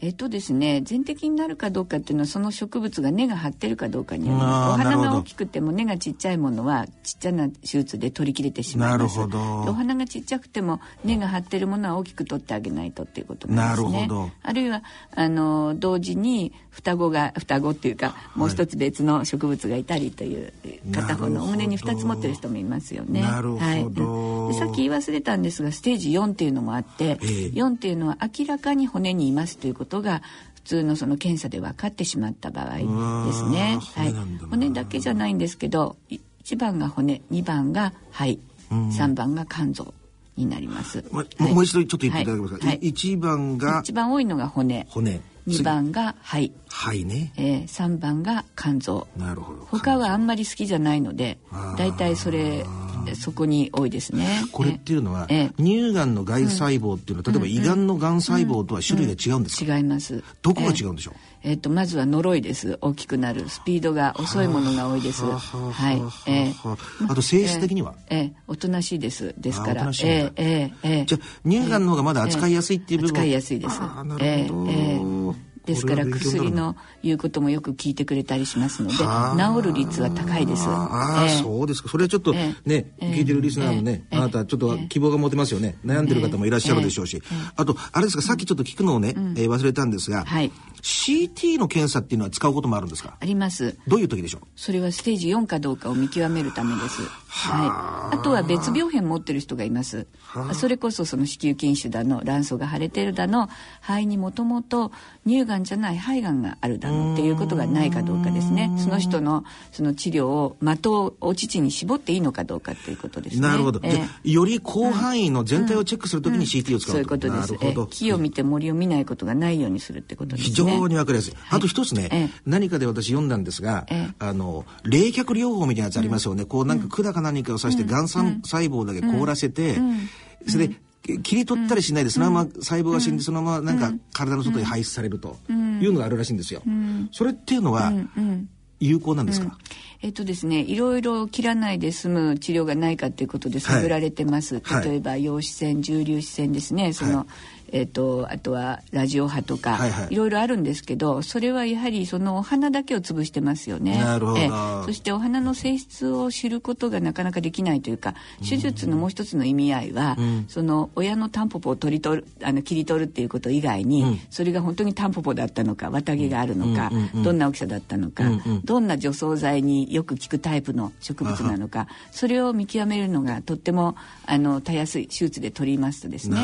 えっ、とですね全摘になるかどうかっていうのはその植物が根が張ってるかどうかによります。お花が大きくても根がちっちゃいものはちっちゃな手術で取り切れてしまいます。なるほど。でお花がちっちゃくても根が張ってるものは大きく取ってあげないとっていうことなんですね。なるほど。あるいはあの同時に双子が双子っていうかもう一つ別の植物がいたりという片方のお胸に2つ持ってる人もいますよね。なるほど。はい。うん。でさっき言い忘れたんですがステージ4っていうのもあって、ええ。4っていうのは明らかに骨にいますということが普通のその検査で分かってしまった場合ですね。はい。骨だけじゃないんですけど1番が骨2番が肺3番が肝臓になります。まはい。もう一度ちょっと言っていただけますか、はい。番が一番多いのが骨。骨2番が肺、はいね。えー、3番が肝臓。なるほど。他はあんまり好きじゃないので大体それそこに多いですね。これっていうのは、ええ。乳がんの外細胞っていうのは、例えば胃がんのがん細胞とは種類が違うんですか、違います。どこが違うんでしょう、えっとまずは呪いです。大きくなる。スピードが遅いものが多いです。はいはあえはあ。あと性質的には、ええ。おとなしいです。ですから。ええ。えじゃあ乳がんの方がまだ扱いやすいっていう部分、扱いやすいです。ああなるほど、ですから薬の言うこともよく聞いてくれたりしますのではあ。治る率は高いです。ああ、ええ。そうですか。それはちょっとね、ええ。聞いてるリスナーのね、ええ。あなたちょっと希望が持てますよね。悩んでる方もいらっしゃるでしょうし。あと、あれですか、さっきちょっと聞くのをね、えー忘れたんですが、はい。CT の検査っていうのは使うこともあるんですか？あります。どういう時でしょう？それはステージ4かどうかを見極めるためです。はい。あとは別病変持ってる人がいます。それこそその子宮筋腫だの、卵巣が腫れてるだの、肺にもともと乳がんじゃない肺がんがあるだのっていうことがないかどうかですね。その人のその治療を的をお乳に絞っていいのかどうかっていうことですね。なるほど。ええじゃあより広範囲の全体をチェックするときに CT を使うそういうことです。えなるほど。木を見て森を見ないことがないようにするってことですね。非常にわかりやすい。あと一つね、ええ何かで私読んだんですが、ええあの、冷却療法みたいなやつありますよね。こうなんか管か何かを刺して、がん細胞だけ凍らせて、それで、切り取ったりしないで、そのまま細胞が死んで、そのままなんか体の外に排出されるというのがあるらしいんですよ。それっていうのは、有効なんですか、えっとですね、いろいろ切らないで済む治療がないかということで探られてます。はい。例えば陽子線、重粒子線ですね。その、はいえっとあとはラジオ波とか、はいはい。いろいろあるんですけど、それはやはりそのお花だけを潰してますよね。なるほど。ええ。そしてお花の性質を知ることがなかなかできないというか、手術のもう一つの意味合いは、その親のタンポポを取り取るあの切り取るっていうこと以外に、それが本当にタンポポだったのか、綿毛があるのか、どんな大きさだったのか、どんな除草剤によく効くタイプの植物なのか、それを見極めるのがとってもあのたやすい手術で取りますとですね。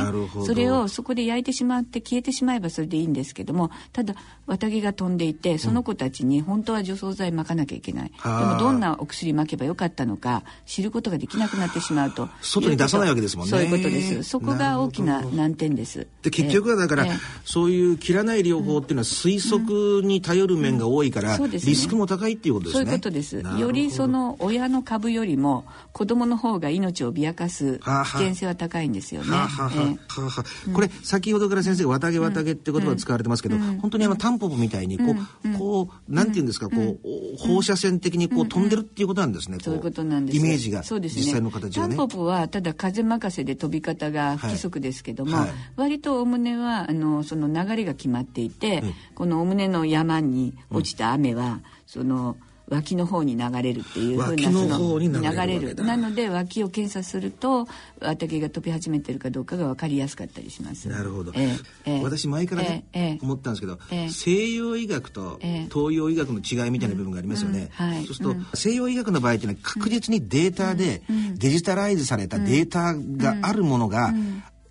それをそこで焼いてしまって消えてしまえばそれでいいんですけどもただ綿毛が飛んでいてその子たちに本当は除草剤撒かなきゃいけない、であー。もどんなお薬撒けばよかったのか知ることができなくなってしまうと外に出さないわけですもんね。そういうことです。そこが大きな難点です。で結局はだから、ええ。そういう切らない療法っていうのは推測に頼る面が多いから、そうですね。リスクも高いっていうことですね。そういうことです。よりその親の株よりも子供の方が命を脅かす危険性は高いんですよね。はあはあはえ。これ先ほどから先生が綿毛綿毛って言葉を使われてますけど、本当にあのタンポポみたいにこう、こうなんていうんですかこう、放射線的にこう飛んでるっていうことなんですね。そういうことなんです。イメージがそうですね。実際の形がね。タン。ポポはただ風任せで飛び方が不規則ですけども、割とお胸はあのその流れが決まっていて、うん。このお胸の山に落ちた雨は、その脇の方に流れるっていうふう脇なその流れる。なので脇を検査すると綿毛が飛び始めてるかどうかが分かりやすかったりします。なるほど、ええええ。私前からね、ええええ。思ったんですけど、ええ。西洋医学とええ。東洋医学の違いみたいな部分がありますよね、うん。はい。そうすると、西洋医学の場合っていうのは確実にデータで、デジタライズされたデータがあるものが、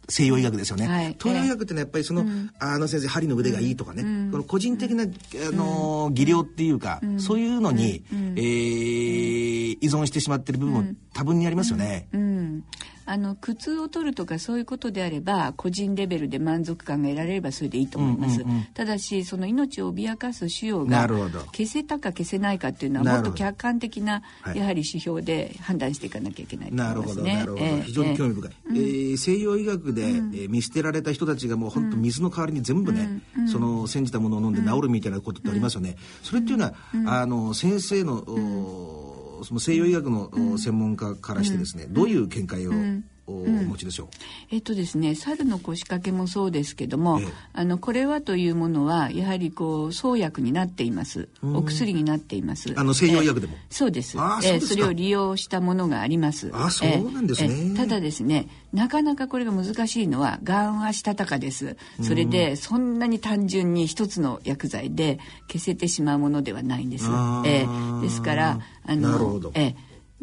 西洋医学ですよね、はい。東洋医学ってのはやっぱりその、あの先生針の腕がいいとかね、この個人的な、あの技量っていうか、そういうのに、えー依存してしまってる部分も多分にありますよね、うん、あの苦痛を取るとかそういうことであれば個人レベルで満足感が得られればそれでいいと思います、ただしその命を脅かす腫瘍がなるほど。消せたか消せないかっていうのはもっと客観的なはい。やはり指標で判断していかなきゃいけないと思ないるほど、ますね。なるほど、ええ。非常に興味深い、えー西洋医学で、えー見捨てられた人たちがもう本当水の代わりに全部ね、その煎じたものを飲んで治るみたいなことってありますよね、それっていうのは、あの先生の、おその西洋医学の、お専門家からしてですね、どういう見解を、お持ちでしょう。えっとですね、猿の腰掛けもそうですけども、ええ。あのこれはというものはやはりこう創薬になっています。お薬になっています。あの西洋医学でも。ええ。そうです。ええそれを利用したものがあります。あそうなんですね。ええ。ただですねなかなかこれが難しいのはがんはしたたかです。それでそんなに単純に一つの薬剤で消せてしまうものではないんです。あ、えですからあのえ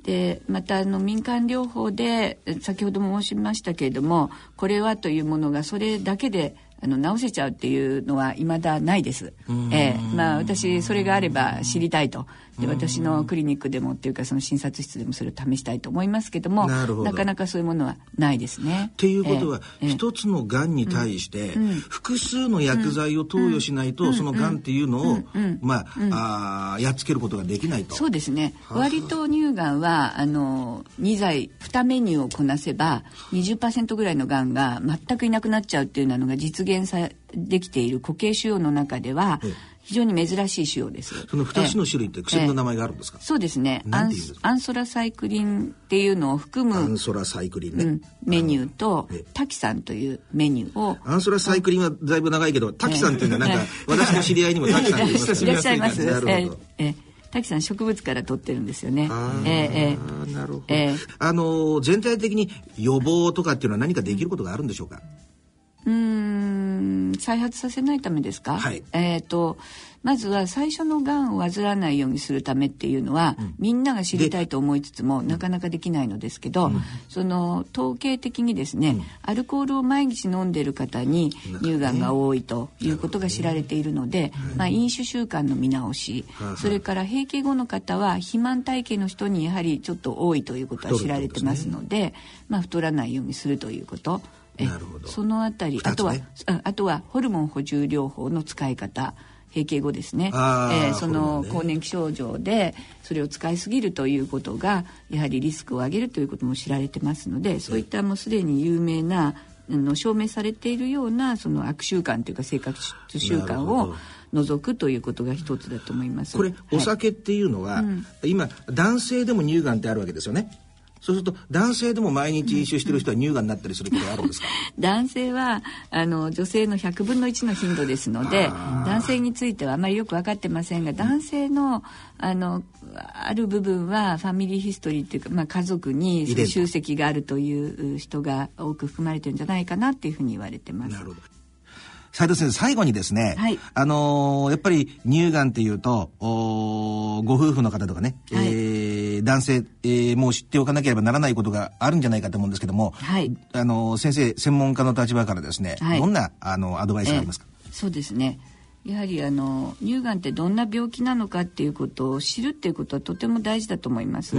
でまたあの民間療法でえ先ほども申しましたけれどもこれはというものがそれだけであの治せちゃうっていうのは未だないです。ええ。まあ私それがあれば知りたいとで私のクリニックでもっていうかその診察室でもそれを試したいと思いますけどもなかなかそういうものはないですね。っていうことは、一つのがんに対して、複数の薬剤を投与しないと、そのがんっていうのを、まあ、あーやっつけることができないと。そうですね。割と乳がんはあの2剤2メニューをこなせば20%ぐらいのがんが全くいなくなっちゃうっていうのが実現さできている固形腫瘍の中ではええ非常に珍しい腫瘍です。その二つの種類って薬の名前があるんですか、そうですね。アンアンソラサイクリンっていうのを含むアン、ソラサイクリンね。うん、メニューとええ。タキサンというメニューを。アンソラサイクリンはだいぶ長いけど、滝さんっていうのはなんか、私の知り合いにも滝さんって言いますからいらっしゃいます。なるほど。ええ。ええ。滝さん植物から取ってるんですよね。あーええええ。なるほど。ええ。あのー全体的に予防とかっていうのは何かできることがあるんでしょうか、うーん再発させないためですか、はい。えっ、とまずは最初のがんを患わないようにするためっていうのは、みんなが知りたいと思いつつもなかなかできないのですけど、その統計的にですね、アルコールを毎日飲んでる方に乳がんが多いということが知られているので、まあ、飲酒習慣の見直し、それから閉経後の方は肥満体型の人にやはりちょっと多いということは知られてますのでまあ、太らないようにするということ。えなるほど。そのあたり、ね。あとはああとはホルモン補充療法の使い方閉経後ですね。えーその更年期症状でそれを使いすぎるということがやはりリスクを上げるということも知られてますのでそういったもうすでに有名なあの証明されているようなその悪習慣というか生活習慣を除くということが一つだと思います。これ、おはい酒っていうのは、今男性でも乳がんってあるわけですよねそうすると男性でも毎日飲酒してる人は乳がんになったりすることがあるんですか？男性はあの女性の100分の1の頻度ですので男性についてはあまりよく分かってませんが男性のあのある部分はファミリーヒストリーっていうか、まあ、家族に集積があるという人が多く含まれてるんじゃないかなっていうふうに言われてます。なるほど。斉藤先生最後にですね、はい。あのーやっぱり乳がんっていうとおーご夫婦の方とかね、はい。えー男性、えーもう知っておかなければならないことがあるんじゃないかと思うんですけども、はい。あのー先生専門家の立場からですね、はい。どんなあのアドバイスがありますか、ええそうですね。やはりあの乳がんってどんな病気なのかっていうことを知るっていうことはとても大事だと思います。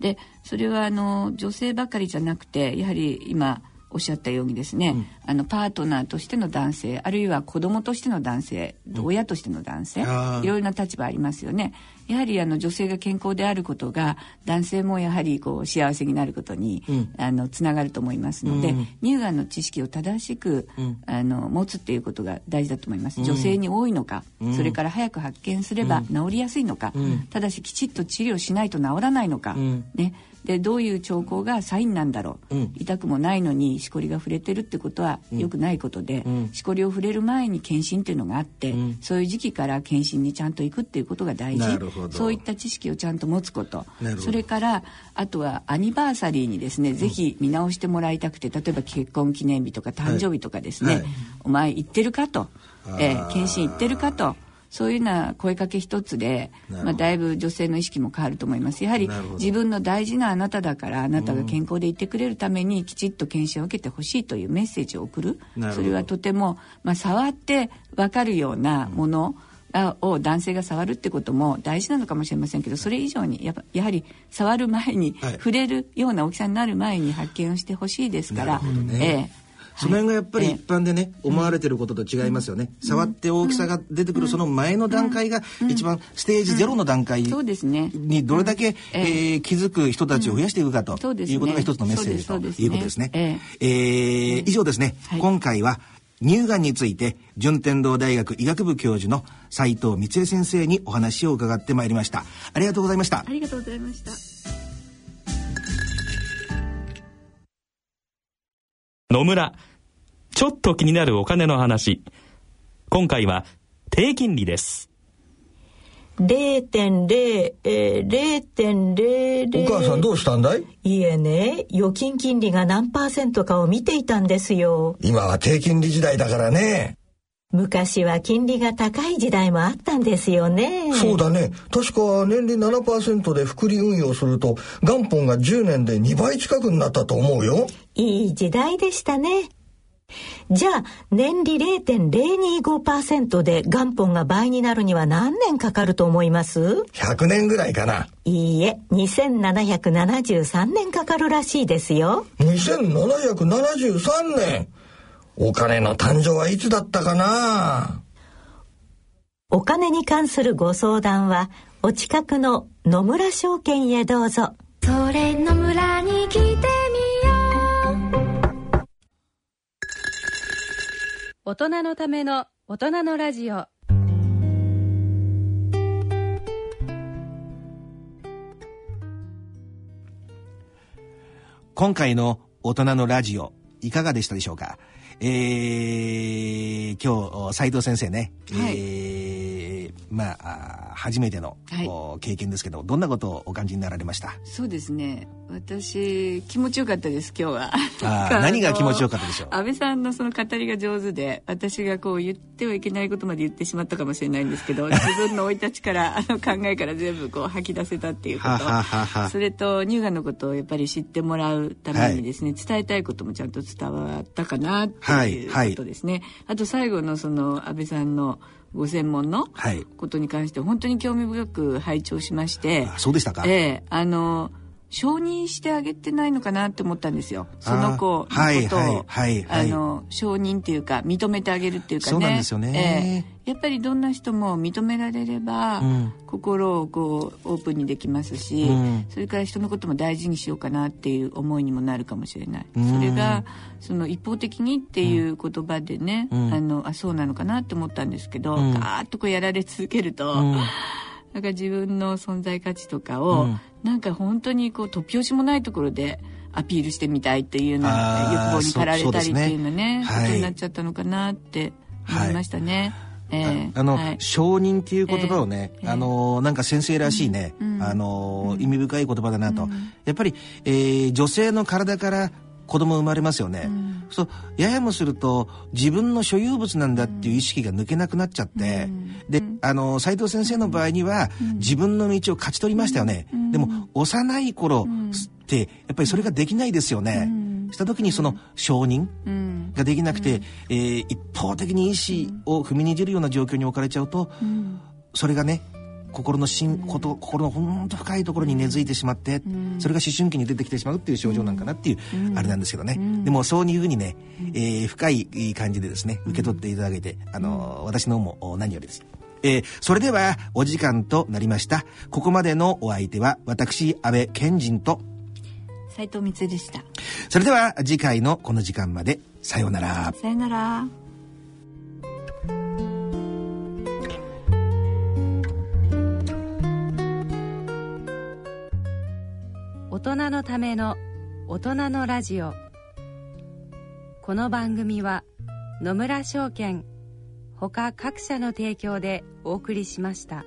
でそれはあの女性ばかりじゃなくてやはり今おっしゃったようにですね、あのパートナーとしての男性あるいは子供としての男性、親としての男性いろいろな立場ありますよね。やはりあの女性が健康であることが男性もやはりこう幸せになることに、あのつながると思いますので、乳がんの知識を正しく、あの持つっていうことが大事だと思います。女性に多いのか、それから早く発見すれば治りやすいのか、ただしきちっと治療しないと治らないのか、ね。でどういう兆候がサインなんだろう、痛くもないのにしこりが触れてるってことは良くないことで、しこりを触れる前に検診っていうのがあって、そういう時期から検診にちゃんと行くっていうことが大事。なるほど。そういった知識をちゃんと持つこと。なるほど。それからあとはアニバーサリーにですね、ぜひ見直してもらいたくて例えば結婚記念日とか誕生日とかですね、はい。お前行ってるかと、えー検診行ってるかとそういうような声かけ一つでまあ、だいぶ女性の意識も変わると思います。やはり自分の大事なあなただからあなたが健康でいてくれるためにきちっと検診を受けてほしいというメッセージを送る。それはとても、まあ、触って分かるようなもの、あを男性が触るってことも大事なのかもしれませんけどそれ以上にやっぱやはり触る前に、はい。触れるような大きさになる前に発見をしてほしいですから、なるほどね。ええその辺がやっぱりはい。一般でね、思われてることと違いますよね。触って大きさが出てくるその前の段階が一番ステージゼロの段階そうですね。にどれだけ、えー気づく人たちを増やしていくかということが一つのメッセージということですね。え。えー以上ですね、はい。今回は乳がんについて順天堂大学医学部教授の斉藤光恵先生にお話を伺ってまいりました。ありがとうございました。あ。りがとうございました。野村。ちょっと気になるお金の話。今回は低金利です。0.0、えー、0.00お母さんどうしたんだい？いえね預金金利が何パーセントかを見ていたんですよ今は低金利時代だからね。昔は金利が高い時代もあったんですよねそうだね。確か年利7%で複利運用すると元本が10年で2倍近くになったと思うよ。いい時代でしたねじゃあ年利0.025%で元本が倍になるには何年かかると思います？100年ぐらいかな。いいえ2773年かかるらしいですよ2773年。お金の誕生はいつだったかな？お金に関するご相談はお近くの野村証券へどうぞそれの村に来て大人のための大人のラジオ。今回の大人のラジオいかがでしたでしょうか？えー、今日斉藤先生ね、はい。えーまあ初めての、はい。お経験ですけどどんなことをお感じになられました？そうですね。私気持ちよかったです今日は。何が気持ちよかったでしょう？安倍さんのその語りが上手で私がこう言ってはいけないことまで言ってしまったかもしれないんですけど 自分の生い立ちからあの考えから全部こう吐き出せたっていうこと。ははははそれと乳がんのことをやっぱり知ってもらうためにですね、伝えたいこともちゃんと伝わったかなっていうはい。ことですね、あと最後のその安倍さんのご専門のはい。ことに関して本当に興味深く拝聴しまして、あそうでしたか、ええあの承認してあげてないのかなって思ったんですよ。その子のことを、あの承認っていうか認めてあげるっていうかね。そうなんですよね。ええ。やっぱりどんな人も認められれば、うん。心をこうオープンにできますし、うん。それから人のことも大事にしようかなっていう思いにもなるかもしれない、うん。それがその一方的にっていう言葉でね、うん。あのあそうなのかなって思ったんですけど、うん。ガーッとこうやられ続けると、うんなんか自分の存在価値とかを、うん。なんか本当にこう突拍子もないところでアピールしてみたいっていうようあーな欲望に駆られたりっていうのねはい。ことになっちゃったのかなって思いましたね。ええ。あの、はい。承認っていう言葉をね、ええ。あのなんか先生らしいね、うん。あの意味深い言葉だなと、うん。やっぱり、えー女性の体から子供生まれますよね、うん。そうややもすると自分の所有物なんだっていう意識が抜けなくなっちゃって、であの斉藤先生の場合には、自分の道を勝ち取りましたよね、でも幼い頃ってやっぱりそれができないですよね、した時にその承認、うん。ができなくて、えー一方的に意思を踏みにじるような状況に置かれちゃうと、それがね心のしん、こと心の本当深いところに根付いてしまって、それが思春期に出てきてしまうっていう症状なんかなっていう、あれなんですけどね、でもそういうふうにね、えー深い感じでですね受け取っていただけて、あのー私の方も何よりです。えーそれではお時間となりましたここまでのお相手は私安倍賢人と斉藤光でした。それでは次回のこの時間までさようなら。さよなら。大人のための大人のラジオこの番組は野村証券他各社の提供でお送りしました。